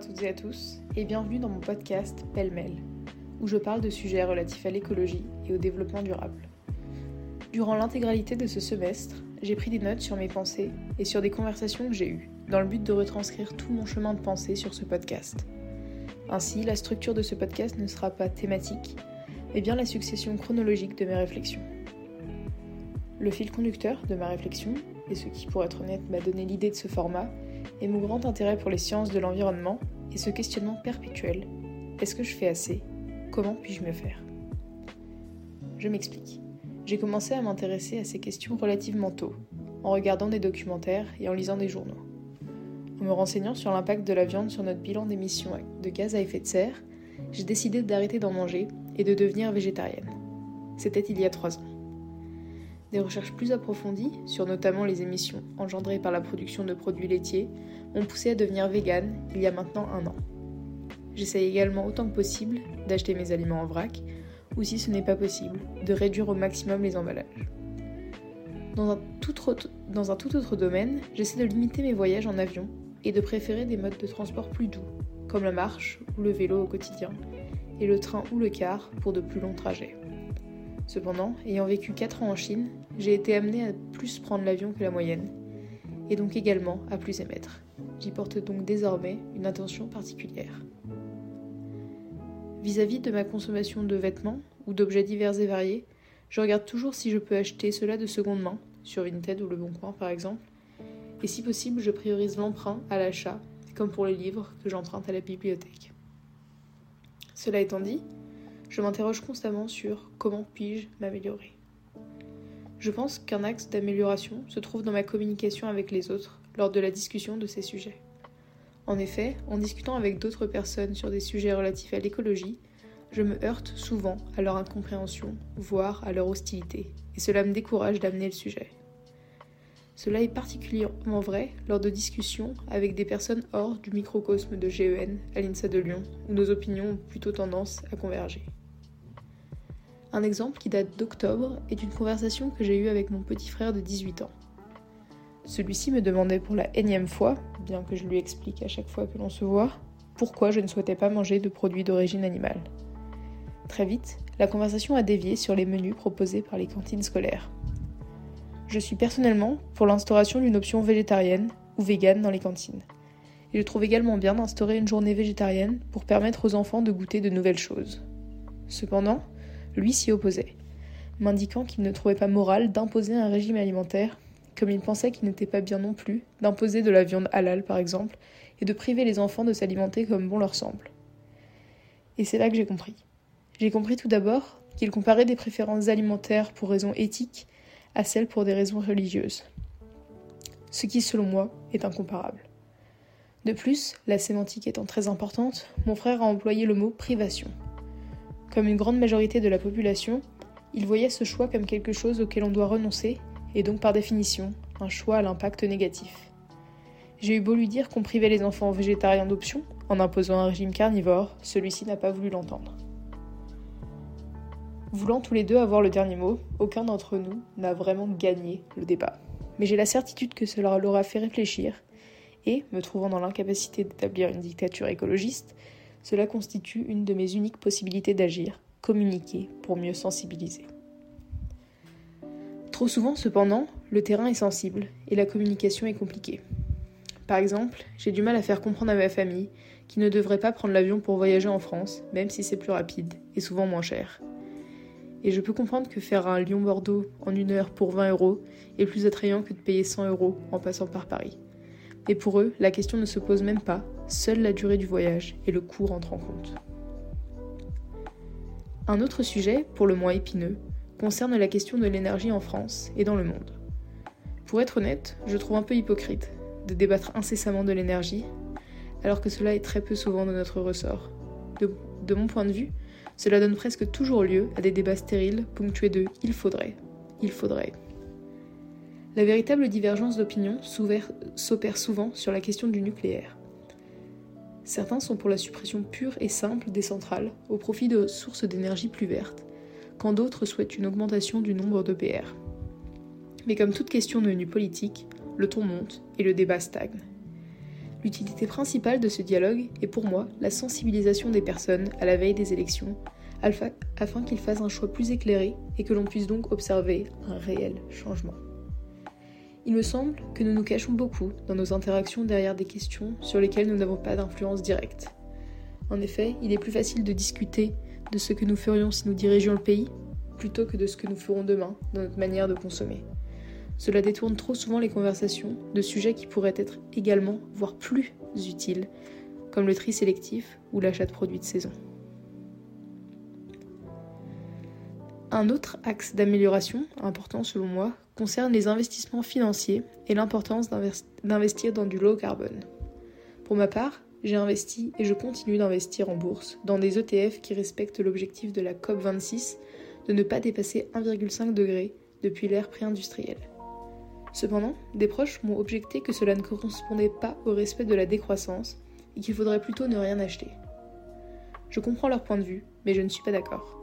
toutes et à tous et bienvenue dans mon podcast Pêle-mêle, où je parle de sujets relatifs à l'écologie et au développement durable. Durant l'intégralité de ce semestre, j'ai pris des notes sur mes pensées et sur des conversations que j'ai eues, dans le but de retranscrire tout mon chemin de pensée sur ce podcast. Ainsi, la structure de ce podcast ne sera pas thématique, mais bien la succession chronologique de mes réflexions. Le fil conducteur de ma réflexion, et ce qui, pour être honnête, m'a donné l'idée de ce format, est mon grand intérêt pour les sciences de l'environnement et ce questionnement perpétuel. Est-ce que je fais assez? Comment puis-je mieux faire? Je m'explique. J'ai commencé à m'intéresser à ces questions relativement tôt, en regardant des documentaires et en lisant des journaux. En me renseignant sur l'impact de la viande sur notre bilan d'émissions de gaz à effet de serre, j'ai décidé d'arrêter d'en manger et de devenir végétarienne. C'était il y a trois ans. Des recherches plus approfondies, sur notamment les émissions engendrées par la production de produits laitiers, m'ont poussé à devenir végane il y a maintenant un an. J'essaye également autant que possible d'acheter mes aliments en vrac, ou si ce n'est pas possible, de réduire au maximum les emballages. Dans un, tout autre, domaine, j'essaie de limiter mes voyages en avion et de préférer des modes de transport plus doux, comme la marche ou le vélo au quotidien, et le train ou le car pour de plus longs trajets. Cependant, ayant vécu 4 ans en Chine, j'ai été amenée à plus prendre l'avion que la moyenne, et donc également à plus émettre. J'y porte donc désormais une attention particulière. Vis-à-vis de ma consommation de vêtements ou d'objets divers et variés, je regarde toujours si je peux acheter cela de seconde main, sur Vinted ou Le Bon Coin par exemple, et si possible, je priorise l'emprunt à l'achat, comme pour les livres que j'emprunte à la bibliothèque. Cela étant dit, je m'interroge constamment sur comment puis-je m'améliorer. Je pense qu'un axe d'amélioration se trouve dans ma communication avec les autres lors de la discussion de ces sujets. En effet, en discutant avec d'autres personnes sur des sujets relatifs à l'écologie, je me heurte souvent à leur incompréhension, voire à leur hostilité, et cela me décourage d'amener le sujet. Cela est particulièrement vrai lors de discussions avec des personnes hors du microcosme de GEN à l'INSA de Lyon, où nos opinions ont plutôt tendance à converger. Un exemple qui date d'octobre est une conversation que j'ai eue avec mon petit frère de 18 ans. Celui-ci me demandait pour la énième fois, bien que je lui explique à chaque fois que l'on se voit, pourquoi je ne souhaitais pas manger de produits d'origine animale. Très vite, la conversation a dévié sur les menus proposés par les cantines scolaires. Je suis personnellement pour l'instauration d'une option végétarienne ou végane dans les cantines. Et je trouve également bien d'instaurer une journée végétarienne pour permettre aux enfants de goûter de nouvelles choses. Cependant, lui s'y opposait, m'indiquant qu'il ne trouvait pas moral d'imposer un régime alimentaire, comme il pensait qu'il n'était pas bien non plus d'imposer de la viande halal par exemple, et de priver les enfants de s'alimenter comme bon leur semble. Et c'est là que j'ai compris. J'ai compris tout d'abord qu'il comparait des préférences alimentaires pour raisons éthiques à celles pour des raisons religieuses. Ce qui, selon moi, est incomparable. De plus, la sémantique étant très importante, mon frère a employé le mot privation. Comme une grande majorité de la population, il voyait ce choix comme quelque chose auquel on doit renoncer, et donc par définition, un choix à l'impact négatif. J'ai eu beau lui dire qu'on privait les enfants végétariens d'options, en imposant un régime carnivore, celui-ci n'a pas voulu l'entendre. Voulant tous les deux avoir le dernier mot, aucun d'entre nous n'a vraiment gagné le débat. Mais j'ai la certitude que cela leur a fait réfléchir, et, me trouvant dans l'incapacité d'établir une dictature écologiste, cela constitue une de mes uniques possibilités d'agir, communiquer pour mieux sensibiliser. Trop souvent, cependant, le terrain est sensible et la communication est compliquée. Par exemple, j'ai du mal à faire comprendre à ma famille qu'ils ne devraient pas prendre l'avion pour voyager en France, même si c'est plus rapide et souvent moins cher. Et je peux comprendre que faire un Lyon-Bordeaux en une heure pour 20 euros est plus attrayant que de payer 100 euros en passant par Paris. Et pour eux, la question ne se pose même pas, seule la durée du voyage et le coût rentrent en compte. Un autre sujet, pour le moins épineux, concerne la question de l'énergie en France et dans le monde. Pour être honnête, je trouve un peu hypocrite de débattre incessamment de l'énergie, alors que cela est très peu souvent de notre ressort. De, de mon point de vue, cela donne presque toujours lieu à des débats stériles ponctués de il faudrait, il faudrait. La véritable divergence d'opinion s'opère souvent sur la question du nucléaire. Certains sont pour la suppression pure et simple des centrales au profit de sources d'énergie plus vertes, quand d'autres souhaitent une augmentation du nombre d'EPR. Mais comme toute question devenue politique, le ton monte et le débat stagne. L'utilité principale de ce dialogue est pour moi la sensibilisation des personnes à la veille des élections, afin qu'ils fassent un choix plus éclairé et que l'on puisse donc observer un réel changement. Il me semble que nous nous cachons beaucoup dans nos interactions derrière des questions sur lesquelles nous n'avons pas d'influence directe. En effet, il est plus facile de discuter de ce que nous ferions si nous dirigions le pays, plutôt que de ce que nous ferons demain dans notre manière de consommer. Cela détourne trop souvent les conversations de sujets qui pourraient être également, voire plus utiles, comme le tri sélectif ou l'achat de produits de saison. Un autre axe d'amélioration, important selon moi, concerne les investissements financiers et l'importance d'investir dans du low carbone. Pour ma part, j'ai investi et je continue d'investir en bourse dans des ETF qui respectent l'objectif de la COP26 de ne pas dépasser 1,5 degré depuis l'ère pré-industrielle. Cependant, des proches m'ont objecté que cela ne correspondait pas au respect de la décroissance et qu'il faudrait plutôt ne rien acheter. Je comprends leur point de vue, mais je ne suis pas d'accord.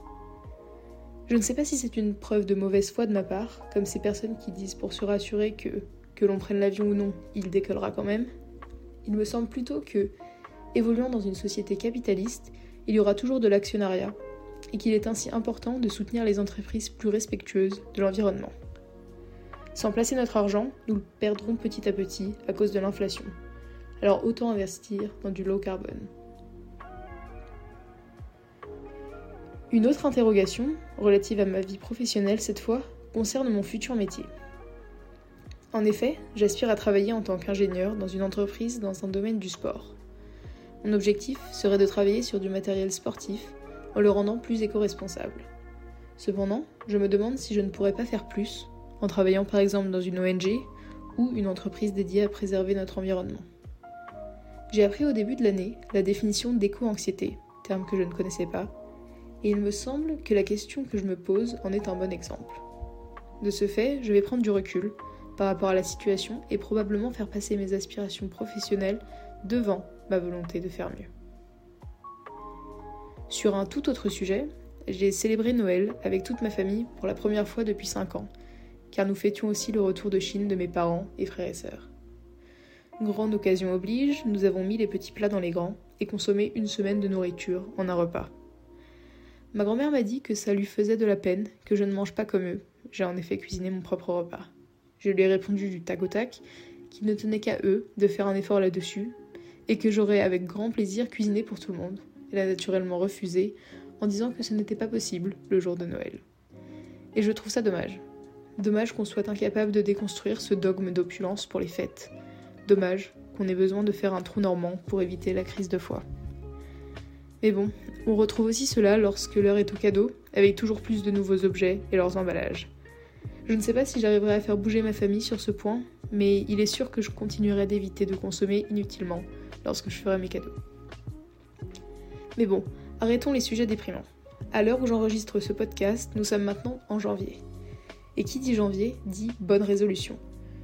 Je ne sais pas si c'est une preuve de mauvaise foi de ma part, comme ces personnes qui disent pour se rassurer que, que l'on prenne l'avion ou non, il décollera quand même. Il me semble plutôt que, évoluant dans une société capitaliste, il y aura toujours de l'actionnariat, et qu'il est ainsi important de soutenir les entreprises plus respectueuses de l'environnement. Sans placer notre argent, nous le perdrons petit à petit à cause de l'inflation. Alors autant investir dans du low carbone. Une autre interrogation, relative à ma vie professionnelle cette fois, concerne mon futur métier. En effet, j'aspire à travailler en tant qu'ingénieur dans une entreprise dans un domaine du sport. Mon objectif serait de travailler sur du matériel sportif en le rendant plus éco-responsable. Cependant, je me demande si je ne pourrais pas faire plus en travaillant par exemple dans une ONG ou une entreprise dédiée à préserver notre environnement. J'ai appris au début de l'année la définition d'éco-anxiété, terme que je ne connaissais pas, et il me semble que la question que je me pose en est un bon exemple. De ce fait, je vais prendre du recul par rapport à la situation et probablement faire passer mes aspirations professionnelles devant ma volonté de faire mieux. Sur un tout autre sujet, j'ai célébré Noël avec toute ma famille pour la première fois depuis 5 ans, car nous fêtions aussi le retour de Chine de mes parents et frères et sœurs. Grande occasion oblige, nous avons mis les petits plats dans les grands et consommé une semaine de nourriture en un repas. Ma grand-mère m'a dit que ça lui faisait de la peine que je ne mange pas comme eux. J'ai en effet cuisiné mon propre repas. Je lui ai répondu du tac au tac qu'il ne tenait qu'à eux de faire un effort là-dessus et que j'aurais avec grand plaisir cuisiné pour tout le monde. Elle a naturellement refusé en disant que ce n'était pas possible le jour de Noël. Et je trouve ça dommage. Dommage qu'on soit incapable de déconstruire ce dogme d'opulence pour les fêtes. Dommage qu'on ait besoin de faire un trou normand pour éviter la crise de foi. Mais bon, on retrouve aussi cela lorsque l'heure est au cadeau, avec toujours plus de nouveaux objets et leurs emballages. Je ne sais pas si j'arriverai à faire bouger ma famille sur ce point, mais il est sûr que je continuerai d'éviter de consommer inutilement lorsque je ferai mes cadeaux. Mais bon, arrêtons les sujets déprimants. À l'heure où j'enregistre ce podcast, nous sommes maintenant en janvier. Et qui dit janvier dit bonne résolution.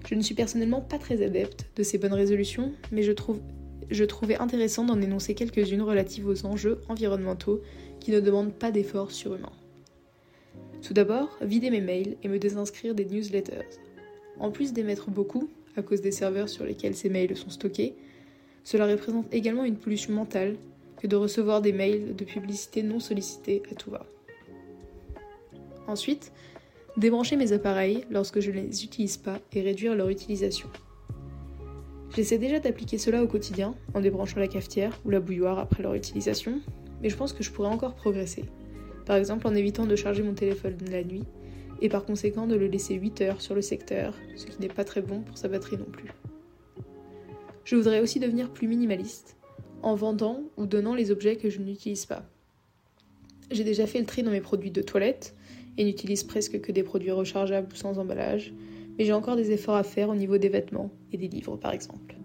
Je ne suis personnellement pas très adepte de ces bonnes résolutions, mais je trouve je trouvais intéressant d'en énoncer quelques-unes relatives aux enjeux environnementaux qui ne demandent pas d'efforts surhumains. Tout d'abord, vider mes mails et me désinscrire des newsletters. En plus d'émettre beaucoup, à cause des serveurs sur lesquels ces mails sont stockés, cela représente également une pollution mentale que de recevoir des mails de publicité non sollicitée à tout va. Ensuite, débrancher mes appareils lorsque je ne les utilise pas et réduire leur utilisation. J'essaie déjà d'appliquer cela au quotidien, en débranchant la cafetière ou la bouilloire après leur utilisation, mais je pense que je pourrais encore progresser. Par exemple en évitant de charger mon téléphone la nuit, et par conséquent de le laisser 8 heures sur le secteur, ce qui n'est pas très bon pour sa batterie non plus. Je voudrais aussi devenir plus minimaliste, en vendant ou donnant les objets que je n'utilise pas. J'ai déjà fait le tri dans mes produits de toilette, et n'utilise presque que des produits rechargeables ou sans emballage, mais j'ai encore des efforts à faire au niveau des vêtements et des livres par exemple.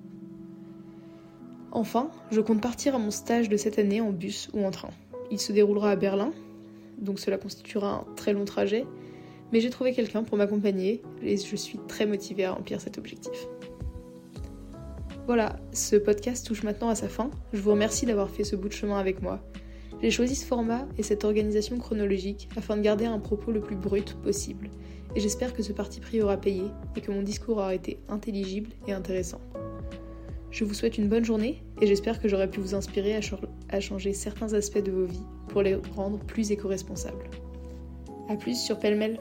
Enfin, je compte partir à mon stage de cette année en bus ou en train. Il se déroulera à Berlin, donc cela constituera un très long trajet, mais j'ai trouvé quelqu'un pour m'accompagner et je suis très motivée à remplir cet objectif. Voilà, ce podcast touche maintenant à sa fin. Je vous remercie d'avoir fait ce bout de chemin avec moi. J'ai choisi ce format et cette organisation chronologique afin de garder un propos le plus brut possible et j'espère que ce parti pris aura payé et que mon discours aura été intelligible et intéressant. Je vous souhaite une bonne journée et j'espère que j'aurai pu vous inspirer à, changer certains aspects de vos vies pour les rendre plus éco-responsables. A plus sur Pêle-mêle